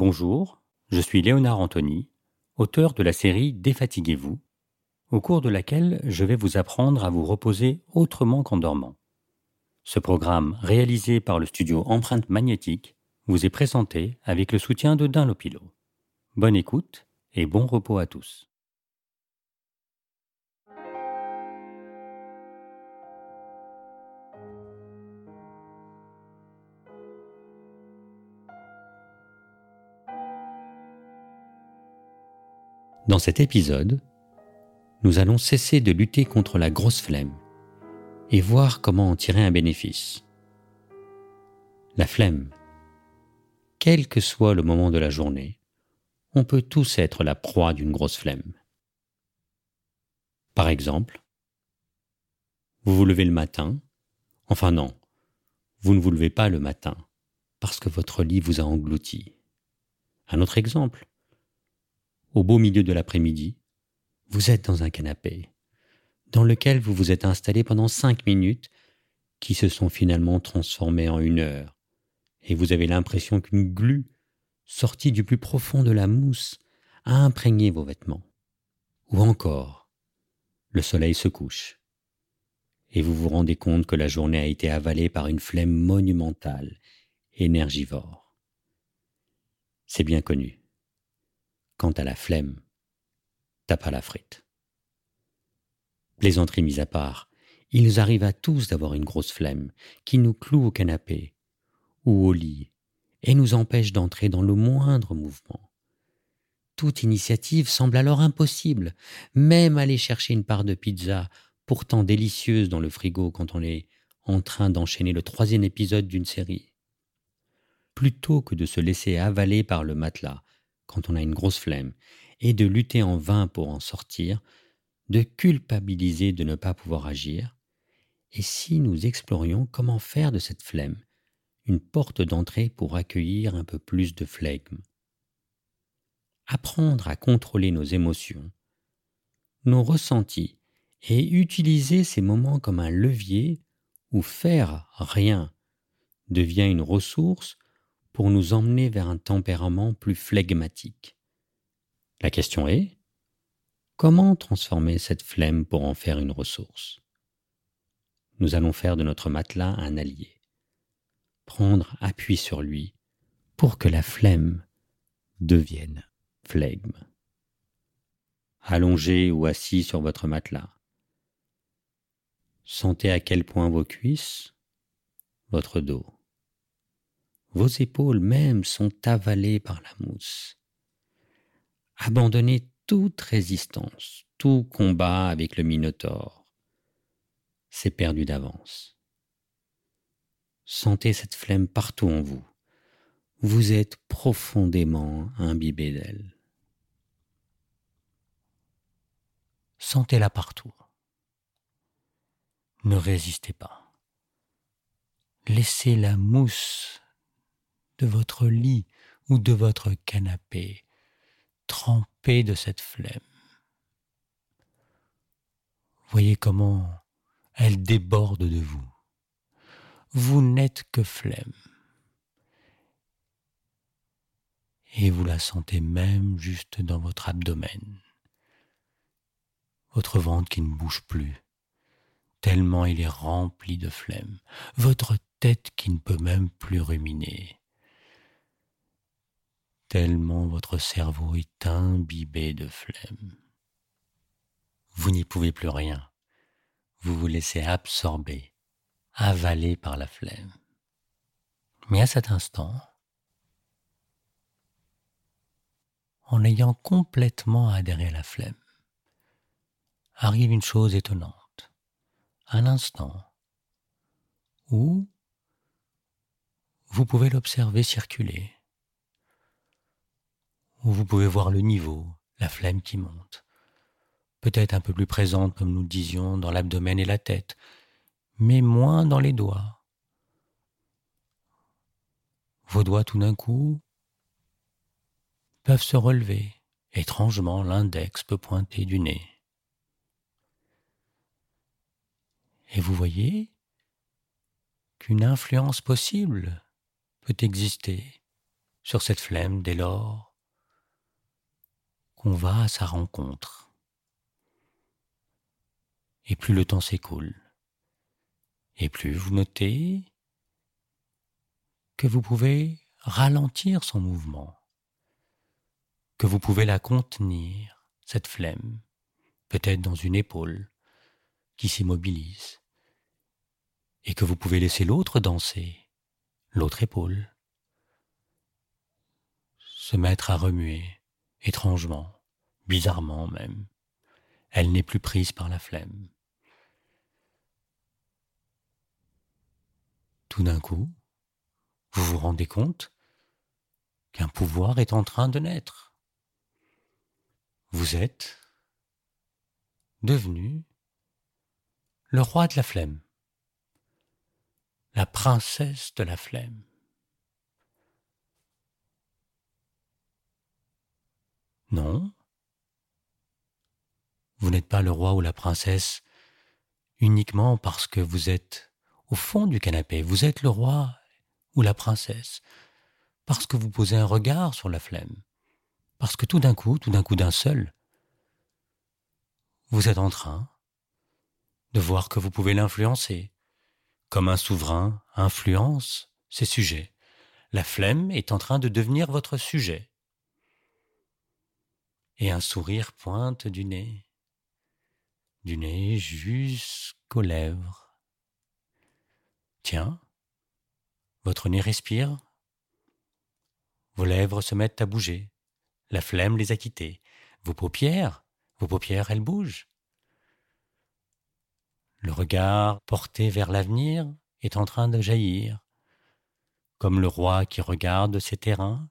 Bonjour, je suis Léonard Anthony, auteur de la série Défatiguez-vous, au cours de laquelle je vais vous apprendre à vous reposer autrement qu'en dormant. Ce programme, réalisé par le studio Empreinte Magnétique, vous est présenté avec le soutien de Dunlopilo. Bonne écoute et bon repos à tous. Dans cet épisode, nous allons cesser de lutter contre la grosse flemme et voir comment en tirer un bénéfice. La flemme. Quel que soit le moment de la journée, on peut tous être la proie d'une grosse flemme. Par exemple, vous vous levez le matin, enfin non, vous ne vous levez pas le matin, parce que votre lit vous a englouti. Un autre exemple, au beau milieu de l'après-midi, vous êtes dans un canapé, dans lequel vous vous êtes installé pendant cinq minutes, qui se sont finalement transformées en une heure, et vous avez l'impression qu'une glu, sortie du plus profond de la mousse, a imprégné vos vêtements. Ou encore, le soleil se couche, et vous vous rendez compte que la journée a été avalée par une flemme monumentale, énergivore. C'est bien connu. Quant à la flemme, t'as pas la frite. Plaisanterie mise à part, il nous arrive à tous d'avoir une grosse flemme qui nous cloue au canapé ou au lit et nous empêche d'entrer dans le moindre mouvement. Toute initiative semble alors impossible, même aller chercher une part de pizza, pourtant délicieuse dans le frigo quand on est en train d'enchaîner le troisième épisode d'une série. Plutôt que de se laisser avaler par le matelas quand on a une grosse flemme, et de lutter en vain pour en sortir, de culpabiliser de ne pas pouvoir agir, et si nous explorions comment faire de cette flemme une porte d'entrée pour accueillir un peu plus de flegme. Apprendre à contrôler nos émotions, nos ressentis, et utiliser ces moments comme un levier où faire rien devient une ressource pour nous emmener vers un tempérament plus flegmatique. La question est, comment transformer cette flemme pour en faire une ressource? Nous allons faire de notre matelas un allié, prendre appui sur lui pour que la flemme devienne flegme. Allongé ou assis sur votre matelas, sentez à quel point vos cuisses, votre dos, vos épaules même sont avalées par la mousse. Abandonnez toute résistance, tout combat avec le Minotaure. C'est perdu d'avance. Sentez cette flemme partout en vous. Vous êtes profondément imbibé d'elle. Sentez-la partout. Ne résistez pas. Laissez la mousse de votre lit ou de votre canapé, trempé de cette flemme. Voyez comment elle déborde de vous. Vous n'êtes que flemme. Et vous la sentez même juste dans votre abdomen. Votre ventre qui ne bouge plus, tellement il est rempli de flemme. Votre tête qui ne peut même plus ruminer tellement votre cerveau est imbibé de flemme. Vous n'y pouvez plus rien. Vous vous laissez absorber, avaler par la flemme. Mais à cet instant, en ayant complètement adhéré à la flemme, arrive une chose étonnante. Un instant où vous pouvez l'observer circuler où vous pouvez voir le niveau, la flemme qui monte. Peut-être un peu plus présente, comme nous le disions, dans l'abdomen et la tête, mais moins dans les doigts. Vos doigts tout d'un coup peuvent se relever. Étrangement, l'index peut pointer du nez. Et vous voyez qu'une influence possible peut exister sur cette flemme dès lors qu'on va à sa rencontre. Et plus le temps s'écoule, et plus vous notez que vous pouvez ralentir son mouvement, que vous pouvez la contenir, cette flemme, peut-être dans une épaule qui s'immobilise, et que vous pouvez laisser l'autre danser, l'autre épaule, se mettre à remuer, étrangement, bizarrement même. Elle n'est plus prise par la flemme. Tout d'un coup, vous vous rendez compte qu'un pouvoir est en train de naître. Vous êtes devenu le roi de la flemme, la princesse de la flemme. Non, vous n'êtes pas le roi ou la princesse uniquement parce que vous êtes au fond du canapé, vous êtes le roi ou la princesse parce que vous posez un regard sur la flemme, parce que tout d'un coup, tout d'un coup d'un seul, vous êtes en train de voir que vous pouvez l'influencer, comme un souverain influence ses sujets. La flemme est en train de devenir votre sujet. Et un sourire pointe du nez, du nez jusqu'aux lèvres. Tiens, votre nez respire, vos lèvres se mettent à bouger, la flemme les a quittées, vos paupières, vos paupières, elles bougent. Le regard porté vers l'avenir est en train de jaillir. Comme le roi qui regarde ses terrains,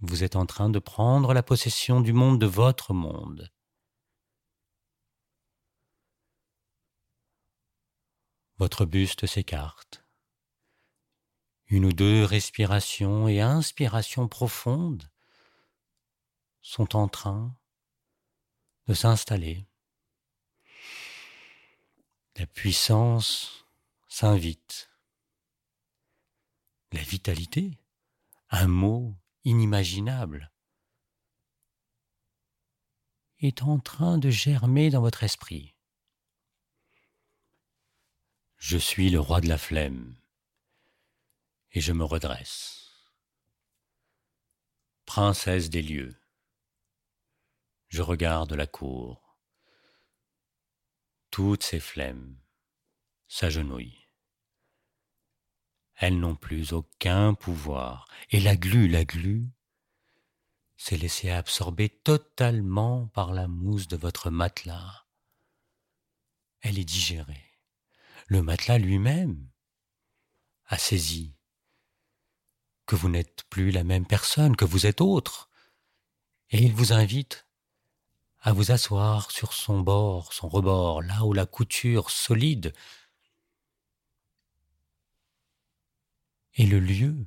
vous êtes en train de prendre la possession du monde de votre monde. Votre buste s'écarte. Une ou deux respirations et inspirations profondes sont en train de s'installer. La puissance s'invite. La vitalité, un mot inimaginable, est en train de germer dans votre esprit. Je suis le roi de la flemme et je me redresse. Princesse des lieux, je regarde la cour toutes ces flemmes s'agenouillent. Elles n'ont plus aucun pouvoir, et la glu, la glu, s'est laissée absorber totalement par la mousse de votre matelas. Elle est digérée. Le matelas lui-même a saisi que vous n'êtes plus la même personne, que vous êtes autre, et il vous invite à vous asseoir sur son bord, son rebord, là où la couture solide est le lieu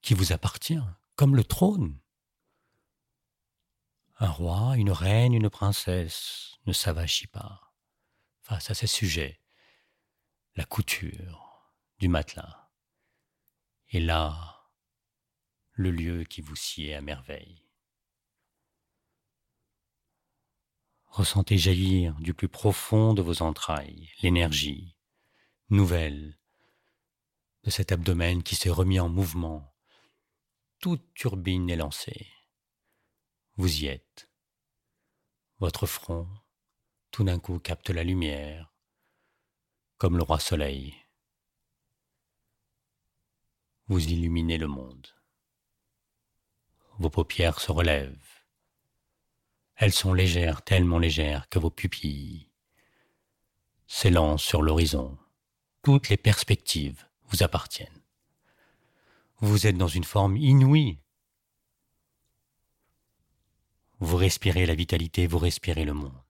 qui vous appartient, comme le trône. Un roi, une reine, une princesse ne s'avachit pas face à ces sujets. La couture du matelas est là le lieu qui vous sied à merveille. Ressentez jaillir du plus profond de vos entrailles l'énergie nouvelle de cet abdomen qui s'est remis en mouvement. Toute turbine est lancée. Vous y êtes. Votre front, tout d'un coup, capte la lumière, comme le roi soleil. Vous illuminez le monde. Vos paupières se relèvent elles sont légères, tellement légères que vos pupilles s'élancent sur l'horizon. Toutes les perspectives vous appartiennent. Vous êtes dans une forme inouïe. Vous respirez la vitalité, vous respirez le monde.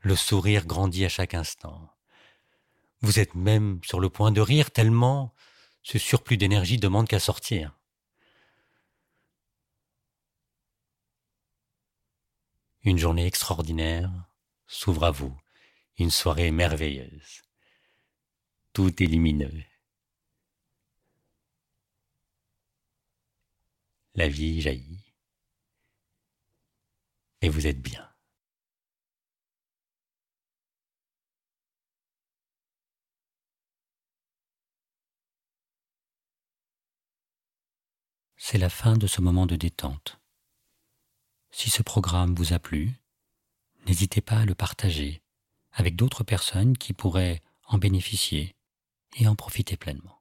Le sourire grandit à chaque instant. Vous êtes même sur le point de rire tellement ce surplus d'énergie demande qu'à sortir. Une journée extraordinaire s'ouvre à vous, une soirée merveilleuse. Tout est lumineux. La vie jaillit. Et vous êtes bien. C'est la fin de ce moment de détente. Si ce programme vous a plu, n'hésitez pas à le partager avec d'autres personnes qui pourraient en bénéficier et en profiter pleinement.